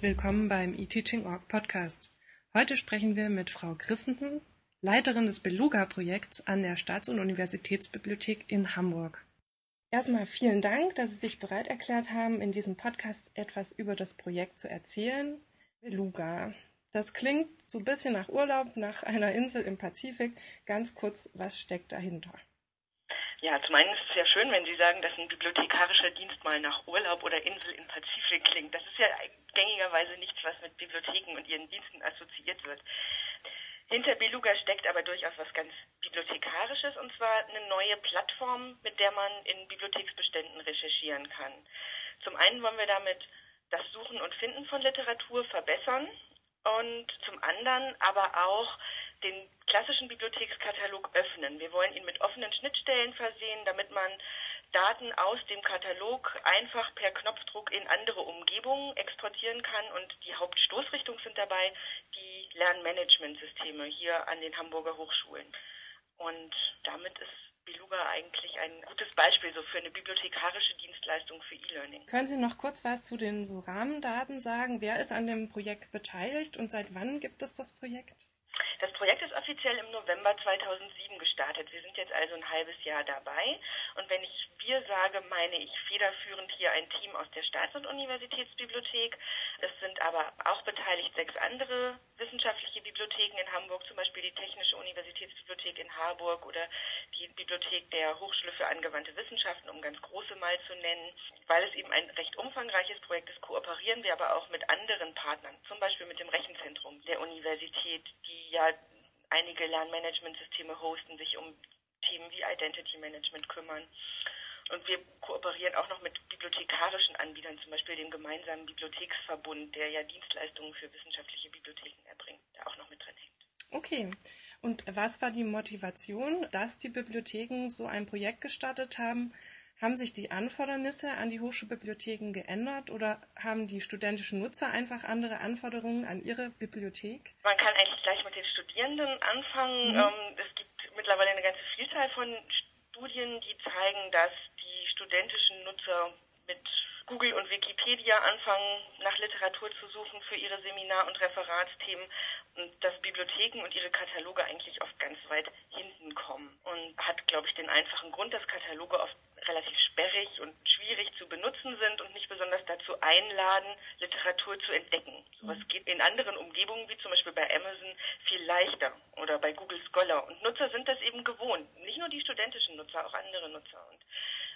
willkommen beim eTeaching.org Podcast. Heute sprechen wir mit Frau Christensen, Leiterin des Beluga-Projekts an der Staats- und Universitätsbibliothek in Hamburg. Erstmal vielen Dank, dass Sie sich bereit erklärt haben, in diesem Podcast etwas über das Projekt zu erzählen. Beluga. Das klingt so ein bisschen nach Urlaub, nach einer Insel im Pazifik. Ganz kurz, was steckt dahinter? Ja, zum einen ist es ja schön, wenn Sie sagen, dass ein bibliothekarischer Dienst mal nach Urlaub oder Insel im Pazifik klingt. Das ist ja gängigerweise nichts, was mit Bibliotheken und ihren Diensten assoziiert wird. Hinter Beluga steckt aber durchaus was ganz Bibliothekarisches, und zwar eine neue Plattform, mit der man in Bibliotheksbeständen recherchieren kann. Zum einen wollen wir damit das Suchen und Finden von Literatur verbessern und zum anderen aber auch den klassischen Bibliothekskatalog öffnen. Wir wollen ihn mit offenen Schnittstellen versehen, damit man Daten aus dem Katalog einfach per Knopfdruck in andere Umgebungen exportieren kann. Und die Hauptstoßrichtung sind dabei die Lernmanagementsysteme hier an den Hamburger Hochschulen. Und damit ist Beluga eigentlich ein gutes Beispiel so für eine bibliothekarische Dienstleistung für E-Learning. Können Sie noch kurz was zu den so Rahmendaten sagen? Wer ist an dem Projekt beteiligt und seit wann gibt es das Projekt? Das Projekt ist offiziell im November 2007 gestartet. Wir sind jetzt also ein halbes Jahr dabei. Und wenn ich wir sage, meine ich federführend hier ein Team aus der Staats- und Universitätsbibliothek. Es sind aber auch beteiligt sechs andere wissenschaftliche Bibliotheken in Hamburg, zum Beispiel die Technische Universitätsbibliothek in Harburg oder die Bibliothek der Hochschule für angewandte Wissenschaften, um ganz große mal zu nennen. Weil es eben ein recht umfangreiches Projekt ist, kooperieren wir aber auch mit anderen Partnern, zum Beispiel mit dem Rechenzentrum der Universität, die ja einige Lernmanagementsysteme hosten, sich um Themen wie Identity Management kümmern. Und wir kooperieren auch noch mit bibliothekarischen Anbietern, zum Beispiel dem gemeinsamen Bibliotheksverbund, der ja Dienstleistungen für wissenschaftliche Bibliotheken erbringt, der auch noch mit drin hängt. Okay. Und was war die Motivation, dass die Bibliotheken so ein Projekt gestartet haben? Haben sich die Anfordernisse an die Hochschulbibliotheken geändert oder haben die studentischen Nutzer einfach andere Anforderungen an ihre Bibliothek? Man kann Studierenden anfangen. Mhm. Ähm, es gibt mittlerweile eine ganze Vielzahl von Studien, die zeigen, dass die studentischen Nutzer mit Google und Wikipedia anfangen, nach Literatur zu suchen für ihre Seminar- und Referatsthemen und dass Bibliotheken und ihre Kataloge eigentlich oft ganz weit hinten kommen. Und hat, glaube ich, den einfachen Grund, dass Kataloge oft relativ sperrig und schwierig zu benutzen sind und nicht besonders dazu einladen, Literatur zu entdecken. Sowas geht in anderen Umgebungen, wie zum Beispiel bei Amazon, viel leichter oder bei Google Scholar. Und Nutzer sind das eben gewohnt. Nicht nur die studentischen Nutzer, auch andere Nutzer. Und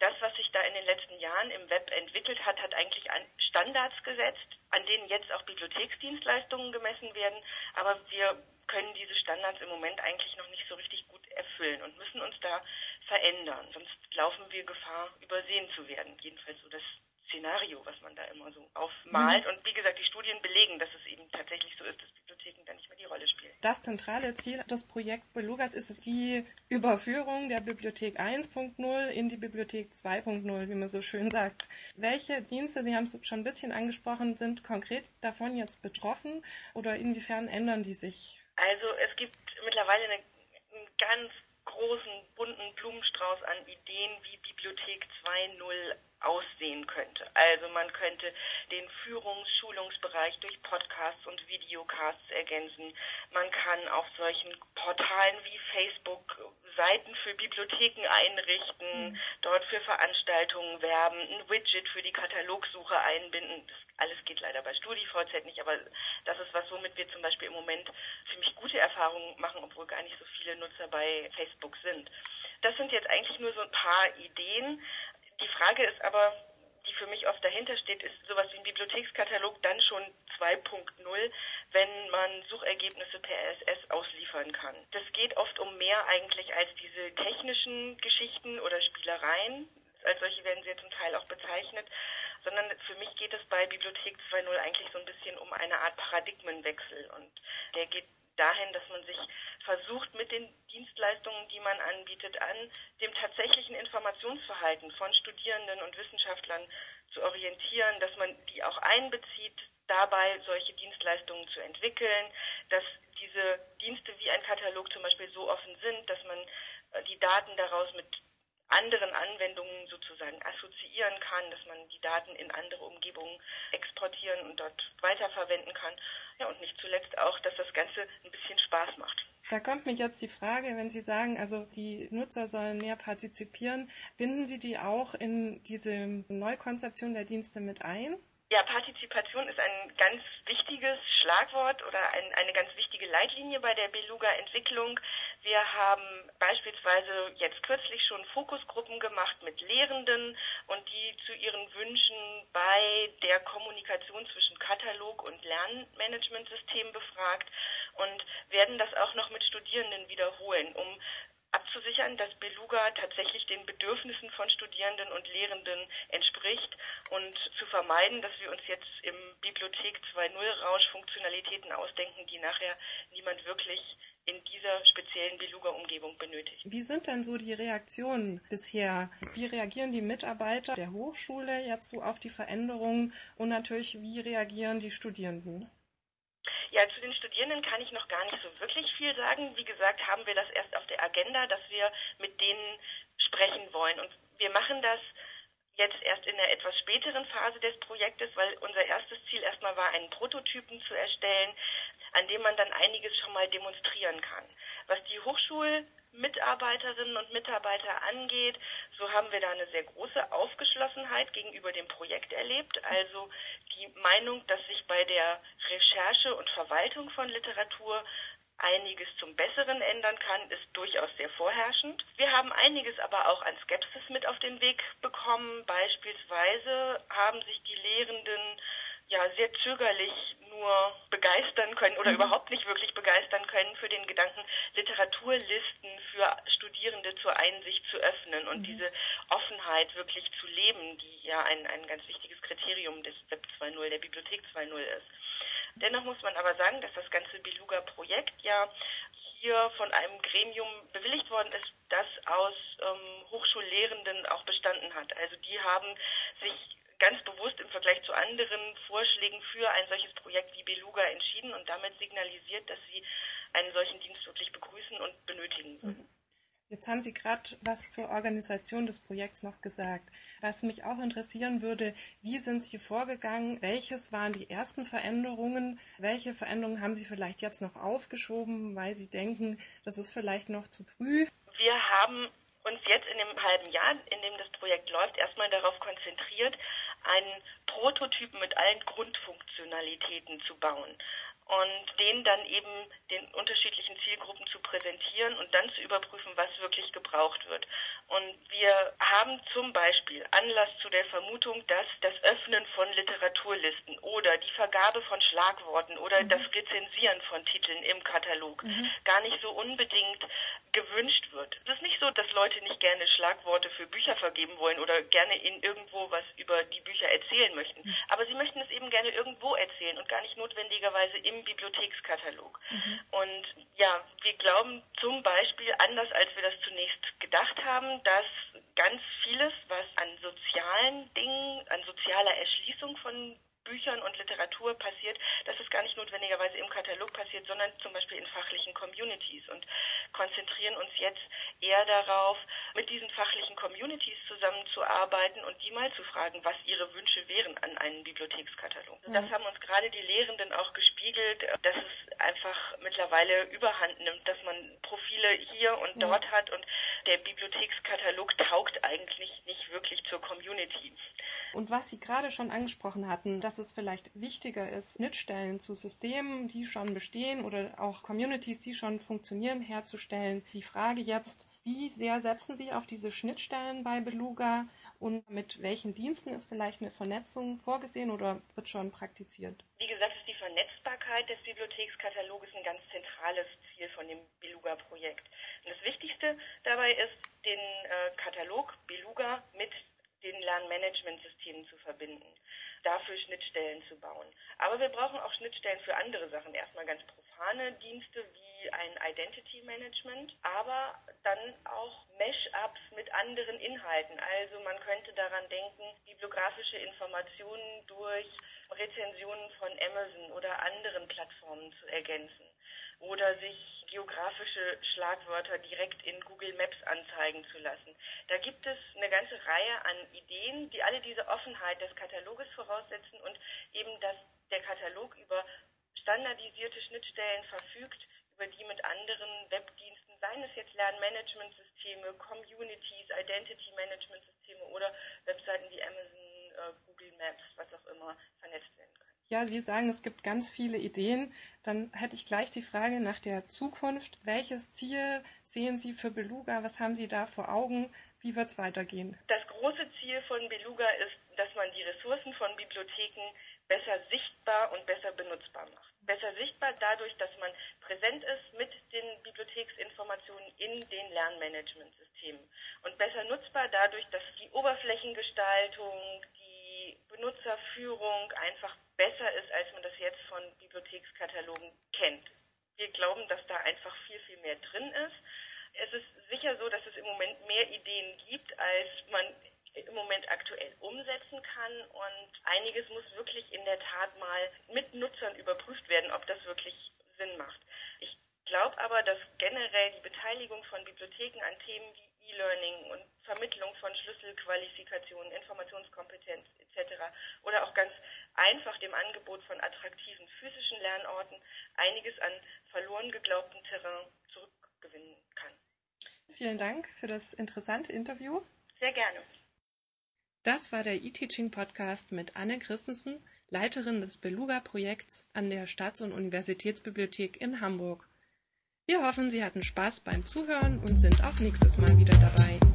das, was sich da in den letzten Jahren im Web entwickelt hat, hat eigentlich Standards gesetzt, an denen jetzt auch Bibliotheksdienstleistungen gemessen werden. Aber wir können diese Standards im Moment eigentlich noch nicht so richtig gut erfüllen und müssen uns da verändern. Sonst laufen wir Gefahr, übersehen zu werden. Jedenfalls so das Szenario, was man da immer so aufmalt. Mhm. Und wie gesagt, die Studien belegen, dass es eben tatsächlich so ist, dass Bibliotheken da nicht mehr die Rolle spielen. Das zentrale Ziel des Projekts Belugas ist es die Überführung der Bibliothek 1.0 in die Bibliothek 2.0, wie man so schön sagt. Welche Dienste, Sie haben es schon ein bisschen angesprochen, sind konkret davon jetzt betroffen oder inwiefern ändern die sich? Also es gibt mittlerweile eine, einen ganz großen, bunten Blumenstrauß an Ideen, wie Bibliothek 2.0 aussehen könnte. Also man könnte den Führungs-, Schulungsbereich durch Podcasts und Videocasts ergänzen. Man kann auf solchen Portalen wie Facebook Seiten für Bibliotheken einrichten, mhm. dort für Veranstaltungen werben, ein Widget für die Katalogsuche einbinden. Das alles geht leider bei StudiVZ nicht, aber das ist was, womit wir zum Beispiel im Moment ziemlich gute Erfahrungen machen, obwohl gar nicht so viele Nutzer bei Facebook sind. Das sind jetzt eigentlich nur so ein paar Ideen. Die Frage ist aber, die für mich oft dahinter steht, ist sowas wie ein Bibliothekskatalog dann schon 2.0, wenn man Suchergebnisse per RSS ausliefern kann. Das geht oft um mehr eigentlich als diese technischen Geschichten oder Spielereien. Als solche werden sie ja zum Teil auch bezeichnet, sondern für mich geht es bei Bibliothek 2.0 eigentlich so ein bisschen um eine Art Paradigmenwechsel und der geht dahin, dass man sich versucht, mit den Dienstleistungen, die man anbietet, an dem tatsächlichen Informationsverhalten von Studierenden und Wissenschaftlern zu orientieren, dass man die auch einbezieht, dabei solche Dienstleistungen zu entwickeln, dass diese Dienste wie ein Katalog zum Beispiel so offen sind, dass man äh, die Daten daraus mit anderen Anwendungen sozusagen assoziieren kann, dass man die Daten in andere Umgebungen exportieren und dort weiterverwenden kann. Ja, und nicht zuletzt auch, dass das Ganze ein bisschen Spaß macht. Da kommt mir jetzt die Frage, wenn Sie sagen, also die Nutzer sollen mehr partizipieren, binden Sie die auch in diese Neukonzeption der Dienste mit ein? Ja, Partizipation ist ein ganz wichtiges Schlagwort oder ein, eine ganz wichtige Leitlinie bei der Beluga-Entwicklung. Wir haben beispielsweise jetzt kürzlich schon Fokusgruppen gemacht mit Lehrenden und die zu ihren Wünschen bei der Kommunikation zwischen Katalog und Lernmanagementsystem befragt und werden das auch noch mit Studierenden wiederholen, um abzusichern, dass Beluga tatsächlich den Bedürfnissen von Studierenden und Lehrenden entspricht und zu vermeiden, dass wir uns jetzt im Bibliothek 2.0 Rausch Funktionalitäten ausdenken, die nachher niemand wirklich in dieser speziellen Beluga-Umgebung benötigt. Wie sind denn so die Reaktionen bisher? Wie reagieren die Mitarbeiter der Hochschule jetzt so auf die Veränderungen und natürlich, wie reagieren die Studierenden? Ja, zu den Studierenden kann ich noch gar nicht so wirklich viel sagen. Wie gesagt, haben wir das erst auf der Agenda, dass wir mit denen sprechen wollen. Und wir machen das jetzt erst in der etwas späteren Phase des Projektes, weil unser erstes Ziel erstmal war, einen Prototypen zu erstellen, an dem man dann einiges schon mal demonstrieren kann. Was die Hochschulmitarbeiterinnen und Mitarbeiter angeht, so haben wir da eine sehr große Aufgeschlossenheit gegenüber dem Projekt erlebt. Also die Meinung, dass sich bei der Recherche und Verwaltung von Literatur einiges zum Besseren ändern kann, ist durchaus sehr vorherrschend. Wir haben einiges aber auch an Skepsis mit auf den Weg bekommen. Beispielsweise haben sich die Lehrenden ja sehr zögerlich nur begeistern können oder mhm. überhaupt nicht wirklich begeistern können für den Gedanken, Literaturlisten für Studierende zur Einsicht zu öffnen und mhm. diese Offenheit wirklich zu leben, die ja ein, ein ganz wichtiges Kriterium des Web 2.0, der Bibliothek 2.0 ist. Dennoch muss man aber sagen, dass das ganze Beluga-Projekt ja hier von einem Gremium bewilligt worden ist, das aus ähm, Hochschullehrenden auch bestanden hat. Also die haben sich ganz bewusst im Vergleich zu anderen Vorschlägen für ein solches Projekt wie Beluga entschieden und damit signalisiert, dass sie einen solchen Dienst wirklich begrüßen und benötigen würden. Mhm. Jetzt haben Sie gerade was zur Organisation des Projekts noch gesagt. Was mich auch interessieren würde, wie sind Sie vorgegangen? Welches waren die ersten Veränderungen? Welche Veränderungen haben Sie vielleicht jetzt noch aufgeschoben, weil Sie denken, das ist vielleicht noch zu früh? Wir haben uns jetzt in dem halben Jahr, in dem das Projekt läuft, erstmal darauf konzentriert, einen Prototypen mit allen Grundfunktionalitäten zu bauen und den dann eben den unterschiedlichen Zielgruppen zu präsentieren und dann zu überprüfen, was wirklich gebraucht wird. Und wir haben zum Beispiel Anlass zu der Vermutung, dass das Öffnen von Literaturlisten oder die Vergabe von Schlagworten oder mhm. das Rezensieren von Titeln im Katalog mhm. gar nicht so unbedingt gewünscht wird. Es ist nicht so, dass Leute nicht gerne Schlagworte für Bücher vergeben wollen oder gerne in irgendwo was über die Bücher erzählen möchten. Mhm. Aber sie möchten es eben gerne irgendwo erzählen und gar nicht notwendigerweise im Bibliothekskatalog. Mhm. Und ja, wir glauben zum Beispiel, anders als wir das zunächst gedacht haben, dass ganz vieles, was an sozialen Dingen, an sozialer Erschließung von Büchern und Literatur passiert, dass es gar nicht notwendigerweise im Katalog passiert, sondern zum Beispiel in fachlichen Communities und konzentrieren uns jetzt eher darauf, mit diesen fachlichen Communities zusammenzuarbeiten und die mal zu fragen, was ihre Wünsche wären an einen Bibliothekskatalog. Mhm. Das haben uns gerade die Lehrenden auch gespiegelt, dass es einfach mittlerweile überhand nimmt, dass man Profile hier und mhm. dort hat und der Bibliothekskatalog taugt eigentlich nicht wirklich zur Community. Und was Sie gerade schon angesprochen hatten, dass es vielleicht wichtiger ist, Schnittstellen zu Systemen, die schon bestehen oder auch Communities, die schon funktionieren, herzustellen. Die Frage jetzt, wie sehr setzen Sie auf diese Schnittstellen bei Beluga und mit welchen Diensten ist vielleicht eine Vernetzung vorgesehen oder wird schon praktiziert? Wie gesagt, Vernetzbarkeit des Bibliothekskataloges ein ganz zentrales Ziel von dem Beluga-Projekt. Und das Wichtigste dabei ist, den äh, Katalog Beluga mit den Lernmanagementsystemen zu verbinden, dafür Schnittstellen zu bauen. Aber wir brauchen auch Schnittstellen für andere Sachen. Erstmal ganz profane Dienste wie ein Identity Management, aber dann auch Mesh-ups mit anderen Inhalten. Also man könnte daran denken, bibliografische Informationen durch Rezensionen von Amazon oder anderen Plattformen zu ergänzen. oder sich geografische Schlagwörter direkt in Google Maps anzeigen zu lassen. Da gibt es eine ganze Reihe an Ideen, die alle diese Offenheit des Kataloges voraussetzen und eben, dass der Katalog über standardisierte Schnittstellen verfügt, über die mit anderen Webdiensten, seien es jetzt Lernmanagementsysteme, Communities, Identity Management-Systeme oder Webseiten wie Amazon, äh, Google Maps, was auch immer, vernetzt werden können. Ja, Sie sagen, es gibt ganz viele Ideen. Dann hätte ich gleich die Frage nach der Zukunft. Welches Ziel sehen Sie für Beluga? Was haben Sie da vor Augen? Wie wird es weitergehen? Das große Ziel von Beluga ist, dass man die Ressourcen von Bibliotheken besser sichtbar und besser benutzbar macht. Besser sichtbar dadurch, dass man präsent ist mit den Bibliotheksinformationen in den Lernmanagementsystemen und besser nutzbar dadurch, dass die Oberflächengestaltung, die Benutzerführung einfach besser ist, als man das jetzt von Bibliothekskatalogen kennt. Wir glauben, dass da einfach viel, viel mehr drin ist. Es ist sicher so, dass es im Moment mehr Ideen gibt, als man im Moment aktuell umsetzen kann. Und einiges muss wirklich in der Tat mal mit Nutzern überprüft werden, ob das wirklich Sinn macht. Ich glaube aber, dass generell die Beteiligung von Bibliotheken an Themen wie E-Learning und Vermittlung von Schlüsselqualifikationen, Informationskompetenz etc. oder auch ganz einfach dem Angebot von attraktiven physischen Lernorten einiges an verloren geglaubtem Terrain zurückgewinnen kann. Vielen Dank für das interessante Interview. Sehr gerne. Das war der eTeaching Podcast mit Anne Christensen, Leiterin des Beluga-Projekts an der Staats- und Universitätsbibliothek in Hamburg. Wir hoffen, Sie hatten Spaß beim Zuhören und sind auch nächstes Mal wieder dabei.